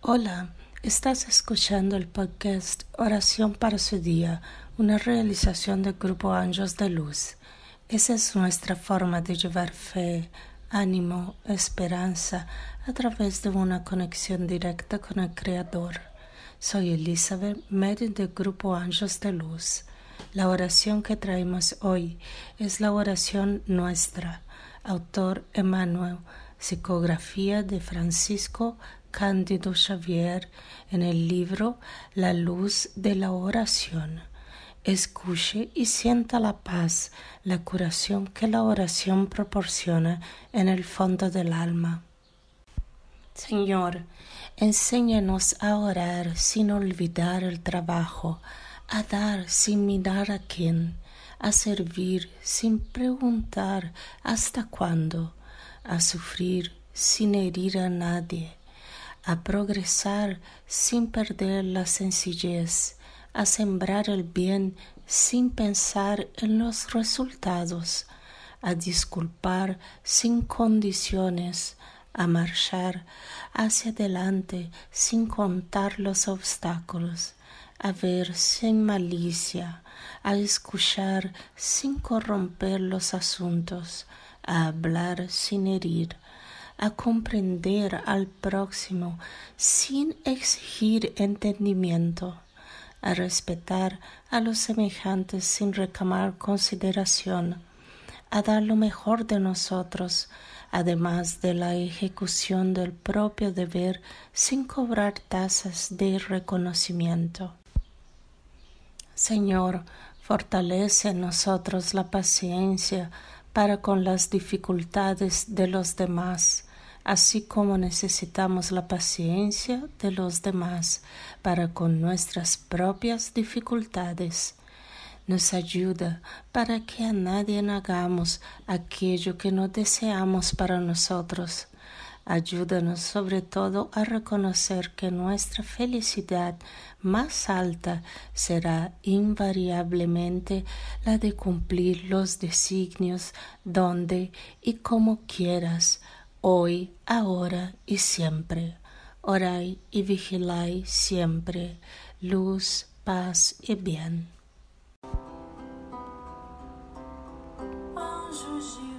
Hola, estás escuchando el podcast Oración para su día, una realización del Grupo Anjos de Luz. Esa es nuestra forma de llevar fe, ánimo, esperanza a través de una conexión directa con el Creador. Soy Elizabeth, medio del Grupo Anjos de Luz. La oración que traemos hoy es la oración nuestra, autor Emmanuel, psicografía de Francisco Cándido Xavier en el libro La luz de la oración. Escuche y sienta la paz, la curación que la oración proporciona en el fondo del alma. Señor, enséñanos a orar sin olvidar el trabajo, a dar sin mirar a quién, a servir sin preguntar hasta cuándo, a sufrir sin herir a nadie, a progresar sin perder la sencillez, a sembrar el bien sin pensar en los resultados, a disculpar sin condiciones, a marchar hacia adelante sin contar los obstáculos, a ver sin malicia, a escuchar sin corromper los asuntos, a hablar sin herir, a comprender al próximo sin exigir entendimiento, a respetar a los semejantes sin reclamar consideración, a dar lo mejor de nosotros, además de la ejecución del propio deber sin cobrar tasas de reconocimiento. Señor, fortalece en nosotros la paciencia para con las dificultades de los demás, así como necesitamos la paciencia de los demás para con nuestras propias dificultades. Nos ayuda para que a nadie hagamos aquello que no deseamos para nosotros. Ayúdanos sobre todo a reconocer que nuestra felicidad más alta será invariablemente la de cumplir los designios donde y como quieras hoy, ahora y siempre. Orai y vigilai siempre, luz, paz y bien. Jésus.